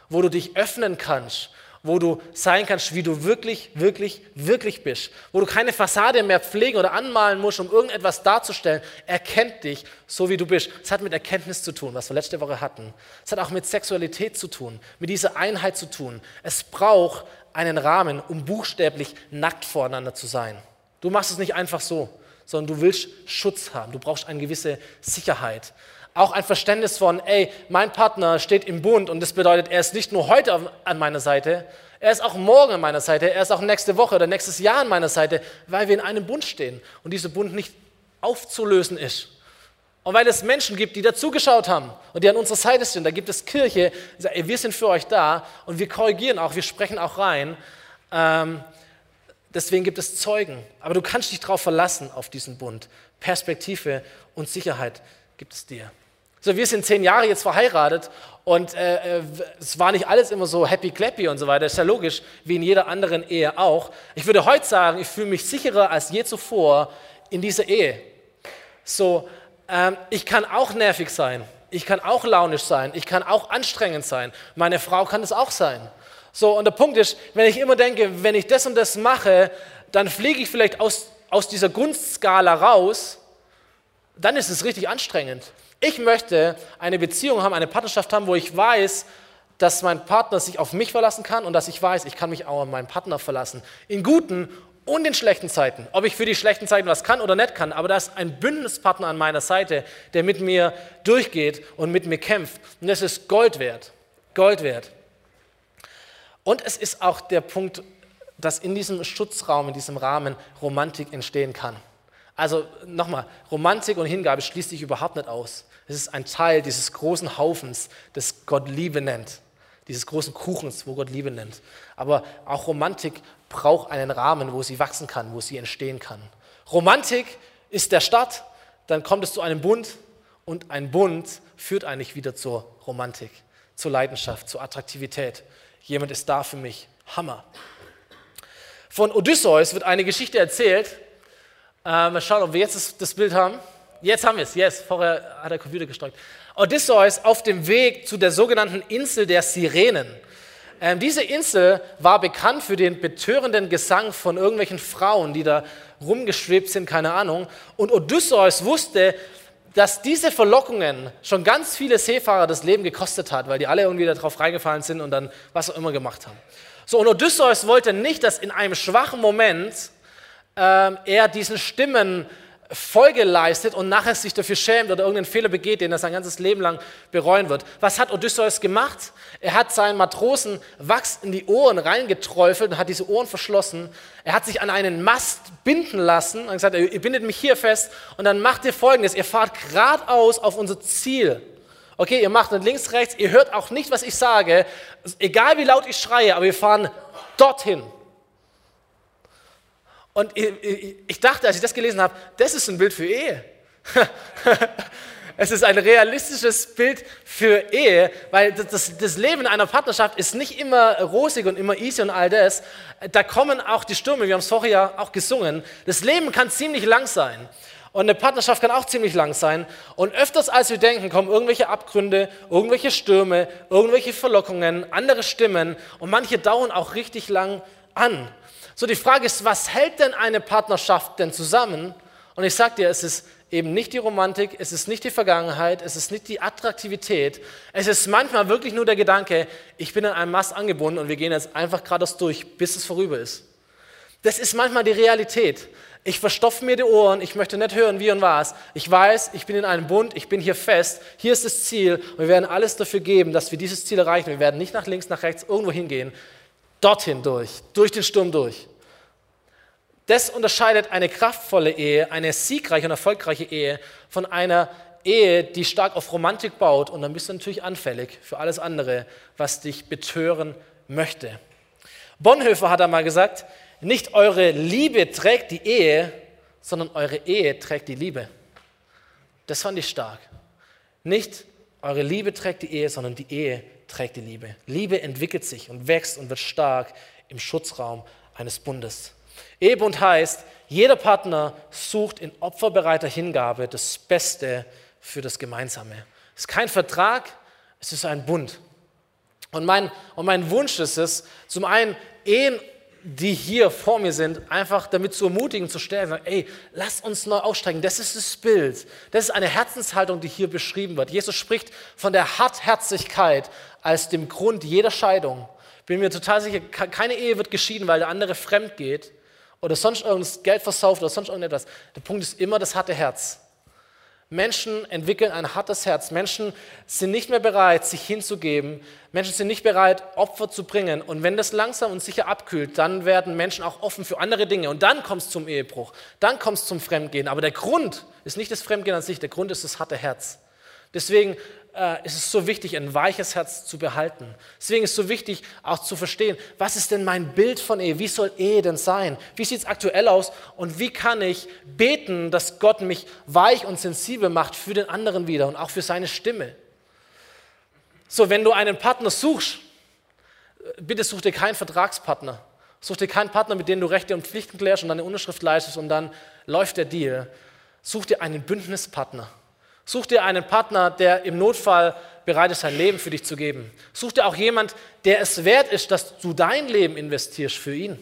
Wo du dich öffnen kannst wo du sein kannst, wie du wirklich, wirklich, wirklich bist, wo du keine Fassade mehr pflegen oder anmalen musst, um irgendetwas darzustellen. Er kennt dich so, wie du bist. Es hat mit Erkenntnis zu tun, was wir letzte Woche hatten. Es hat auch mit Sexualität zu tun, mit dieser Einheit zu tun. Es braucht einen Rahmen, um buchstäblich nackt voreinander zu sein. Du machst es nicht einfach so, sondern du willst Schutz haben. Du brauchst eine gewisse Sicherheit auch ein Verständnis von, ey, mein Partner steht im Bund und das bedeutet, er ist nicht nur heute an meiner Seite, er ist auch morgen an meiner Seite, er ist auch nächste Woche oder nächstes Jahr an meiner Seite, weil wir in einem Bund stehen und dieser Bund nicht aufzulösen ist. Und weil es Menschen gibt, die dazugeschaut haben und die an unserer Seite sind, da gibt es Kirche, die sagt, ey, wir sind für euch da und wir korrigieren auch, wir sprechen auch rein. Ähm, deswegen gibt es Zeugen. Aber du kannst dich darauf verlassen, auf diesen Bund. Perspektive und Sicherheit gibt es dir. So, wir sind zehn Jahre jetzt verheiratet und äh, äh, es war nicht alles immer so happy clappy und so weiter. Ist ja logisch, wie in jeder anderen Ehe auch. Ich würde heute sagen, ich fühle mich sicherer als je zuvor in dieser Ehe. So, ähm, ich kann auch nervig sein, ich kann auch launisch sein, ich kann auch anstrengend sein. Meine Frau kann es auch sein. So, und der Punkt ist, wenn ich immer denke, wenn ich das und das mache, dann fliege ich vielleicht aus, aus dieser Gunstskala raus, dann ist es richtig anstrengend. Ich möchte eine Beziehung haben, eine Partnerschaft haben, wo ich weiß, dass mein Partner sich auf mich verlassen kann und dass ich weiß, ich kann mich auch auf meinen Partner verlassen. In guten und in schlechten Zeiten. Ob ich für die schlechten Zeiten was kann oder nicht kann, aber da ist ein Bündnispartner an meiner Seite, der mit mir durchgeht und mit mir kämpft. Und das ist Gold wert. Gold wert. Und es ist auch der Punkt, dass in diesem Schutzraum, in diesem Rahmen Romantik entstehen kann. Also nochmal, Romantik und Hingabe schließt sich überhaupt nicht aus. Es ist ein Teil dieses großen Haufens, das Gott Liebe nennt. Dieses großen Kuchens, wo Gott Liebe nennt. Aber auch Romantik braucht einen Rahmen, wo sie wachsen kann, wo sie entstehen kann. Romantik ist der Start, dann kommt es zu einem Bund und ein Bund führt eigentlich wieder zur Romantik, zur Leidenschaft, zur Attraktivität. Jemand ist da für mich. Hammer. Von Odysseus wird eine Geschichte erzählt, äh, mal schauen, ob wir jetzt das, das Bild haben. Jetzt haben wir es, yes, vorher hat der Computer gesteuert. Odysseus auf dem Weg zu der sogenannten Insel der Sirenen. Ähm, diese Insel war bekannt für den betörenden Gesang von irgendwelchen Frauen, die da rumgeschwebt sind, keine Ahnung. Und Odysseus wusste, dass diese Verlockungen schon ganz viele Seefahrer das Leben gekostet hat, weil die alle irgendwie darauf reingefallen sind und dann was auch immer gemacht haben. So, und Odysseus wollte nicht, dass in einem schwachen Moment ähm, er diesen Stimmen Folge leistet und nachher sich dafür schämt oder irgendeinen Fehler begeht, den er sein ganzes Leben lang bereuen wird. Was hat Odysseus gemacht? Er hat seinen Matrosen Wachs in die Ohren reingeträufelt und hat diese Ohren verschlossen. Er hat sich an einen Mast binden lassen und gesagt, ihr bindet mich hier fest und dann macht ihr folgendes, ihr fahrt geradeaus auf unser Ziel. Okay, ihr macht nicht links, rechts, ihr hört auch nicht, was ich sage, egal wie laut ich schreie, aber wir fahren dorthin. Und ich dachte, als ich das gelesen habe, das ist ein Bild für Ehe. es ist ein realistisches Bild für Ehe, weil das, das, Leben in einer Partnerschaft ist nicht immer rosig und immer easy und all das. Da kommen auch die Stürme, wir haben es vorher ja auch gesungen. Das Leben kann ziemlich lang sein. Und eine Partnerschaft kann auch ziemlich lang sein. Und öfters als wir denken, kommen irgendwelche Abgründe, irgendwelche Stürme, irgendwelche Verlockungen, andere Stimmen. Und manche dauern auch richtig lang an. So, die Frage ist, was hält denn eine Partnerschaft denn zusammen? Und ich sage dir, es ist eben nicht die Romantik, es ist nicht die Vergangenheit, es ist nicht die Attraktivität. Es ist manchmal wirklich nur der Gedanke, ich bin an einem Mast angebunden und wir gehen jetzt einfach geradeaus durch, bis es vorüber ist. Das ist manchmal die Realität. Ich verstopfe mir die Ohren, ich möchte nicht hören, wie und was. Ich weiß, ich bin in einem Bund, ich bin hier fest, hier ist das Ziel und wir werden alles dafür geben, dass wir dieses Ziel erreichen. Wir werden nicht nach links, nach rechts, irgendwo hingehen, dorthin durch, durch den Sturm durch. Das unterscheidet eine kraftvolle Ehe, eine siegreiche und erfolgreiche Ehe von einer Ehe, die stark auf Romantik baut und dann bist du natürlich anfällig für alles andere, was dich betören möchte. Bonhoeffer hat einmal gesagt, nicht eure Liebe trägt die Ehe, sondern eure Ehe trägt die Liebe. Das fand ich stark. Nicht eure Liebe trägt die Ehe, sondern die Ehe trägt die Liebe. Liebe entwickelt sich und wächst und wird stark im Schutzraum eines Bundes. Ehebund heißt, jeder Partner sucht in opferbereiter Hingabe das Beste für das Gemeinsame. Es ist kein Vertrag, es ist ein Bund. Und mein, und mein Wunsch ist es, zum einen Ehen die hier vor mir sind, einfach damit zu ermutigen, zu stärken, ey, lass uns neu aussteigen. Das ist das Bild. Das ist eine Herzenshaltung, die hier beschrieben wird. Jesus spricht von der Hartherzigkeit als dem Grund jeder Scheidung. Bin mir total sicher, keine Ehe wird geschieden, weil der andere fremd geht oder sonst irgendwas Geld versauft oder sonst irgendetwas. Der Punkt ist immer das harte Herz. Menschen entwickeln ein hartes Herz. Menschen sind nicht mehr bereit, sich hinzugeben. Menschen sind nicht bereit, Opfer zu bringen. Und wenn das langsam und sicher abkühlt, dann werden Menschen auch offen für andere Dinge. Und dann kommt es zum Ehebruch. Dann kommt es zum Fremdgehen. Aber der Grund ist nicht das Fremdgehen an sich. Der Grund ist das harte Herz. Deswegen äh, ist es so wichtig, ein weiches Herz zu behalten. Deswegen ist es so wichtig, auch zu verstehen, was ist denn mein Bild von Ehe? Wie soll Ehe denn sein? Wie sieht es aktuell aus? Und wie kann ich beten, dass Gott mich weich und sensibel macht für den anderen wieder und auch für seine Stimme? So, wenn du einen Partner suchst, bitte such dir keinen Vertragspartner. Such dir keinen Partner, mit dem du Rechte und Pflichten klärst und dann eine Unterschrift leistest und dann läuft der Deal. Such dir einen Bündnispartner. Such dir einen Partner, der im Notfall bereit ist, sein Leben für dich zu geben. Such dir auch jemand, der es wert ist, dass du dein Leben investierst für ihn.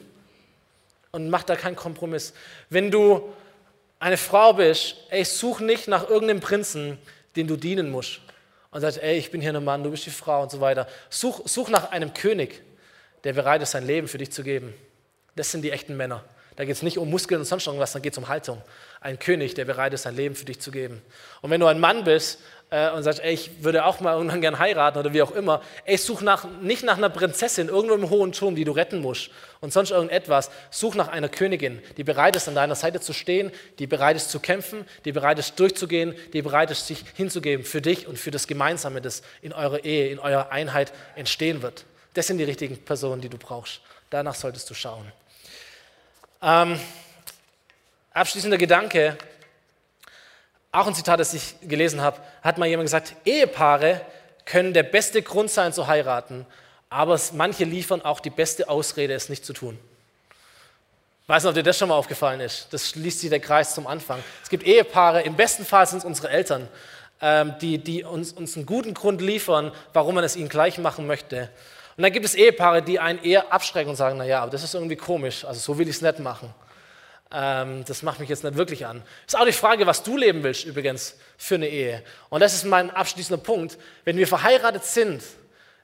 Und mach da keinen Kompromiss. Wenn du eine Frau bist, ey, such nicht nach irgendeinem Prinzen, den du dienen musst. Und sagst, ey, ich bin hier ein Mann, du bist die Frau und so weiter. Such, such nach einem König, der bereit ist, sein Leben für dich zu geben. Das sind die echten Männer. Da geht es nicht um Muskeln und sonst irgendwas, dann geht es um Haltung. Ein König, der bereit ist, sein Leben für dich zu geben. Und wenn du ein Mann bist äh, und sagst, ey, ich würde auch mal irgendwann gern heiraten oder wie auch immer, ey, such nach, nicht nach einer Prinzessin irgendwo im hohen Turm, die du retten musst und sonst irgendetwas. Such nach einer Königin, die bereit ist, an deiner Seite zu stehen, die bereit ist zu kämpfen, die bereit ist durchzugehen, die bereit ist, sich hinzugeben für dich und für das Gemeinsame, das in eurer Ehe, in eurer Einheit entstehen wird. Das sind die richtigen Personen, die du brauchst. Danach solltest du schauen. Ähm, abschließender Gedanke, auch ein Zitat, das ich gelesen habe, hat mal jemand gesagt, Ehepaare können der beste Grund sein zu heiraten, aber manche liefern auch die beste Ausrede, es nicht zu tun. Weiß nicht, ob dir das schon mal aufgefallen ist. Das schließt sich der Kreis zum Anfang. Es gibt Ehepaare, im besten Fall sind es unsere Eltern, ähm, die, die uns, uns einen guten Grund liefern, warum man es ihnen gleich machen möchte. Und dann gibt es Ehepaare, die einen eher abschrecken und sagen, naja, aber das ist irgendwie komisch, also so will ich es nicht machen. Ähm, das macht mich jetzt nicht wirklich an. Ist auch die Frage, was du leben willst übrigens für eine Ehe. Und das ist mein abschließender Punkt. Wenn wir verheiratet sind,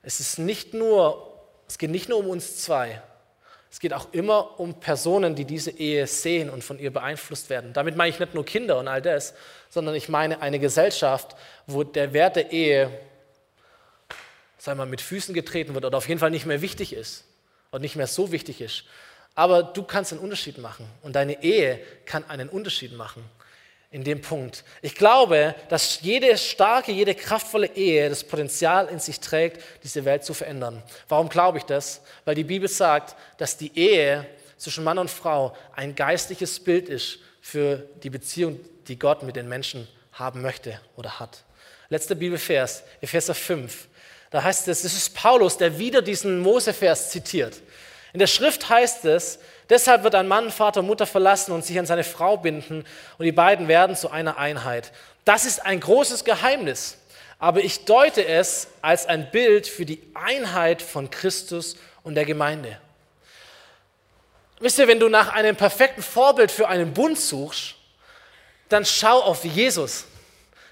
es ist nicht nur, es geht nicht nur um uns zwei. Es geht auch immer um Personen, die diese Ehe sehen und von ihr beeinflusst werden. Damit meine ich nicht nur Kinder und all das, sondern ich meine eine Gesellschaft, wo der Wert der Ehe sagen mal, mit Füßen getreten wird oder auf jeden Fall nicht mehr wichtig ist und nicht mehr so wichtig ist. Aber du kannst einen Unterschied machen und deine Ehe kann einen Unterschied machen in dem Punkt. Ich glaube, dass jede starke, jede kraftvolle Ehe das Potenzial in sich trägt, diese Welt zu verändern. Warum glaube ich das? Weil die Bibel sagt, dass die Ehe zwischen Mann und Frau ein geistliches Bild ist für die Beziehung, die Gott mit den Menschen haben möchte oder hat. Letzter Bibelvers, Epheser 5. Da heißt es, es ist Paulus, der wieder diesen Mosevers zitiert. In der Schrift heißt es, deshalb wird ein Mann Vater und Mutter verlassen und sich an seine Frau binden und die beiden werden zu einer Einheit. Das ist ein großes Geheimnis, aber ich deute es als ein Bild für die Einheit von Christus und der Gemeinde. Wisst ihr, wenn du nach einem perfekten Vorbild für einen Bund suchst, dann schau auf Jesus.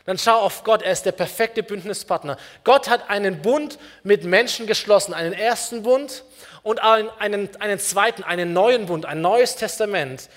Dann schau auf Gott. Er ist der perfekte Bündnispartner. Gott hat einen Bund mit Menschen geschlossen, einen ersten Bund und einen, einen, zweiten, einen neuen Bund, ein neues Testament.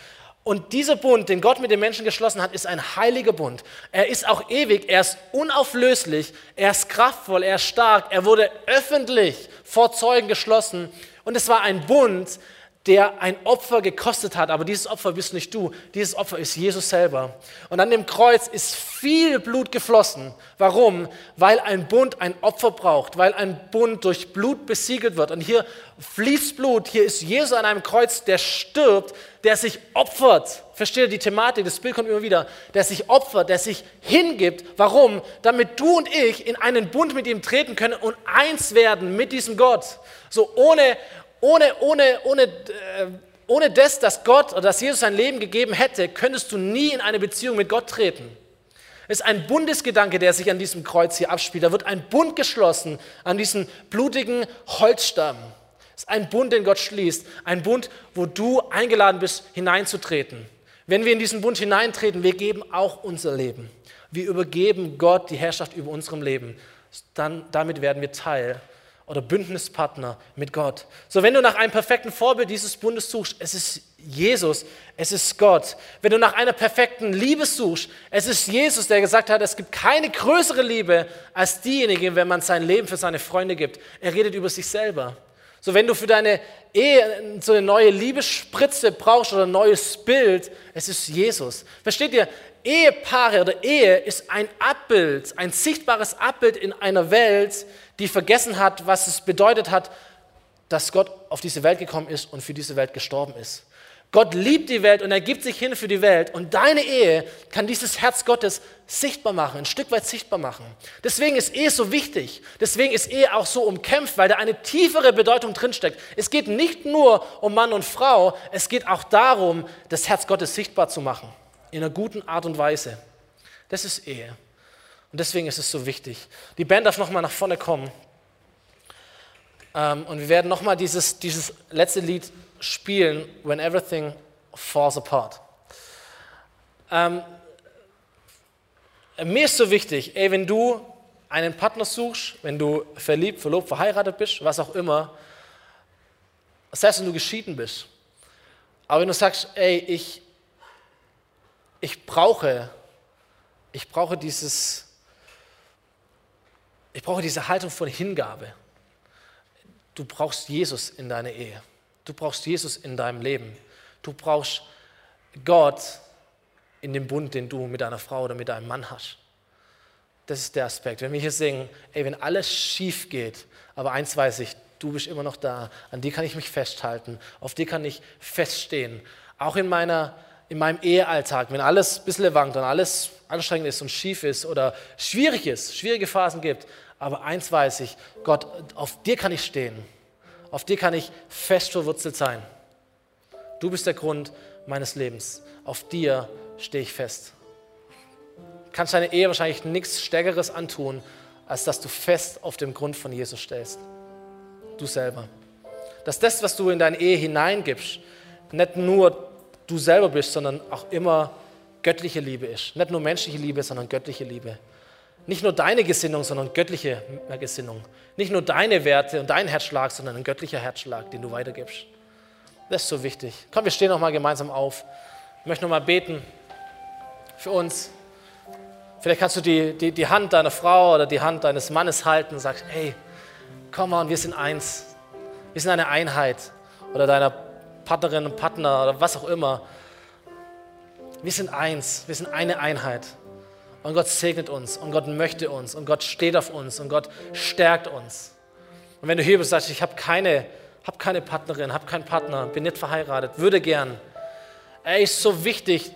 Und dieser Bund, den Gott mit den Menschen geschlossen hat, ist ein heiliger Bund. Er ist auch ewig, er ist unauflöslich, er ist kraftvoll, er ist stark, er wurde öffentlich vor Zeugen geschlossen. Und es war ein Bund, der ein Opfer gekostet hat, aber dieses Opfer bist nicht du, dieses Opfer ist Jesus selber. Und an dem Kreuz ist viel Blut geflossen. Warum? Weil ein Bund ein Opfer braucht, weil ein Bund durch Blut besiegelt wird. Und hier fließt Blut, hier ist Jesus an einem Kreuz, der stirbt, der sich opfert. Versteht ihr die Thematik? Das Bild kommt immer wieder. Der sich opfert, der sich hingibt. Warum? Damit du und ich in einen Bund mit ihm treten können und eins werden mit diesem Gott. So ohne, ohne, ohne, ohne, äh, ohne das, dass Gott oder dass Jesus sein Leben gegeben hätte, könntest du nie in eine Beziehung mit Gott treten. Es ist ein Bundesgedanke, der sich an diesem Kreuz hier abspielt. Da wird ein Bund geschlossen an diesen blutigen Holzstamm. Es ist ein Bund, den Gott schließt. Ein Bund, wo du eingeladen bist, hineinzutreten. Wenn wir in diesen Bund hineintreten, wir geben auch unser Leben. Wir übergeben Gott die Herrschaft über unserem Leben. Dann, damit werden wir Teil oder Bündnispartner mit Gott. So, wenn du nach einem perfekten Vorbild dieses Bundes suchst, es ist Jesus, es ist Gott. Wenn du nach einer perfekten Liebe suchst, es ist Jesus, der gesagt hat, es gibt keine größere Liebe als diejenige, wenn man sein Leben für seine Freunde gibt. Er redet über sich selber. So, wenn du für deine Ehe so eine neue Liebesspritze brauchst oder ein neues Bild, es ist Jesus. Versteht ihr? Ehepaare oder Ehe ist ein Abbild, ein sichtbares Abbild in einer Welt, die vergessen hat, was es bedeutet hat, dass Gott auf diese Welt gekommen ist und für diese Welt gestorben ist. Gott liebt die Welt und er gibt sich hin für die Welt. Und deine Ehe kann dieses Herz Gottes sichtbar machen, ein Stück weit sichtbar machen. Deswegen ist Ehe so wichtig. Deswegen ist Ehe auch so umkämpft, weil da eine tiefere Bedeutung drinsteckt. Es geht nicht nur um Mann und Frau, es geht auch darum, das Herz Gottes sichtbar zu machen. In einer guten Art und Weise. Das ist Ehe. Und deswegen ist es so wichtig. Die Band darf nochmal nach vorne kommen. Ähm, und wir werden nochmal dieses, dieses letzte Lied spielen, When Everything Falls Apart. Ähm, mir ist so wichtig, ey, wenn du einen Partner suchst, wenn du verliebt, verlobt, verheiratet bist, was auch immer, selbst wenn du geschieden bist, aber wenn du sagst, ey, ich, ich brauche, ich brauche dieses, ich brauche diese Haltung von Hingabe. Du brauchst Jesus in deiner Ehe. Du brauchst Jesus in deinem Leben. Du brauchst Gott in dem Bund, den du mit deiner Frau oder mit deinem Mann hast. Das ist der Aspekt. Wenn wir hier singen, ey, wenn alles schief geht, aber eins weiß ich, du bist immer noch da, an dir kann ich mich festhalten, auf dir kann ich feststehen. Auch in, meiner, in meinem Ehealltag, wenn alles ein bisschen wankt und alles anstrengend ist und schief ist oder schwierig ist, schwierige Phasen gibt, aber eins weiß ich, Gott, auf dir kann ich stehen. Auf dir kann ich fest verwurzelt sein. Du bist der Grund meines Lebens. Auf dir stehe ich fest. Du kannst deine Ehe wahrscheinlich nichts Stärkeres antun, als dass du fest auf dem Grund von Jesus stehst. Du selber. Dass das, was du in deine Ehe hineingibst, nicht nur du selber bist, sondern auch immer göttliche Liebe ist. Nicht nur menschliche Liebe, sondern göttliche Liebe. Nicht nur deine Gesinnung, sondern göttliche Gesinnung. Nicht nur deine Werte und dein Herzschlag, sondern ein göttlicher Herzschlag, den du weitergibst. Das ist so wichtig. Komm, wir stehen noch mal gemeinsam auf. Ich möchte noch mal beten für uns. Vielleicht kannst du die, die, die Hand deiner Frau oder die Hand deines Mannes halten und sagst, hey, komm on, wir sind eins. Wir sind eine Einheit. Oder deiner Partnerin und Partner oder was auch immer. Wir sind eins. Wir sind eine Einheit. Und Gott segnet uns und Gott möchte uns und Gott steht auf uns und Gott stärkt uns. Und wenn du hier bist sagst, ich habe keine, hab keine Partnerin, habe keinen Partner, bin nicht verheiratet, würde gern, ey, ist so wichtig,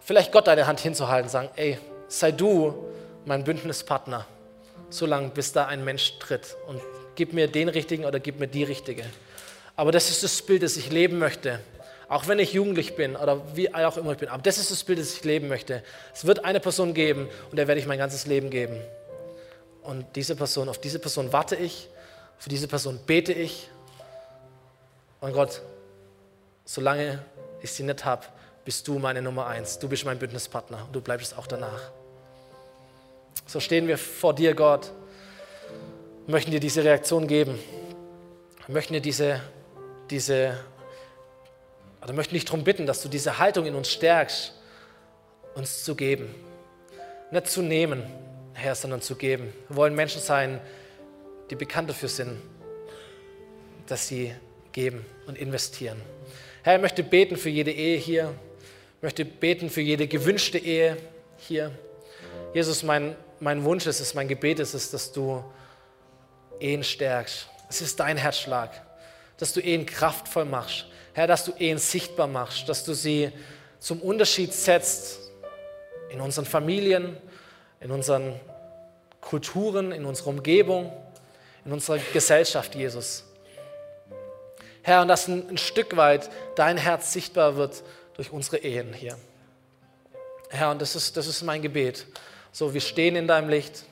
vielleicht Gott deine Hand hinzuhalten sagen, ey, sei du mein Bündnispartner, solange bis da ein Mensch tritt und gib mir den richtigen oder gib mir die richtige. Aber das ist das Bild, das ich leben möchte. Auch wenn ich jugendlich bin oder wie auch immer ich bin. Aber das ist das Bild, das ich leben möchte. Es wird eine Person geben und der werde ich mein ganzes Leben geben. Und diese Person, auf diese Person warte ich, für diese Person bete ich. Und Gott, solange ich sie nicht habe, bist du meine Nummer eins. Du bist mein Bündnispartner und du bleibst auch danach. So stehen wir vor dir, Gott, möchten dir diese Reaktion geben. Wir möchten dir diese, diese, oder möchten dich darum bitten, dass du diese Haltung in uns stärkst, uns zu geben. Nicht zu nehmen, Herr, sondern zu geben. Wir wollen Menschen sein, die bekannt dafür sind, dass sie geben und investieren. Herr, ich möchte beten für jede Ehe hier. Ich möchte beten für jede gewünschte Ehe hier. Jesus, mein, mein Wunsch ist es, mein Gebet ist es, dass du Ehen stärkst. Es ist dein Herzschlag, dass du Ehen kraftvoll machst. Herr, dass du Ehen sichtbar machst, dass du sie zum Unterschied setzt in unseren Familien, in unseren Kulturen, in unserer Umgebung, in unserer Gesellschaft, Jesus. Herr, und dass ein, ein Stück weit dein Herz sichtbar wird durch unsere Ehen hier. Herr, und das ist, das ist mein Gebet. So, wir stehen in deinem Licht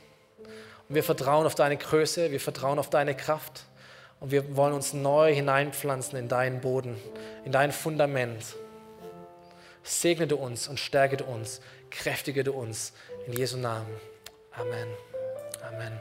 wir vertrauen auf deine Größe, wir vertrauen auf deine Kraft und wir wollen uns neu hineinpflanzen in deinen Boden, in dein Fundament. Segne du uns und stärke du uns, kräftige du uns in Jesu Namen. Amen. Amen.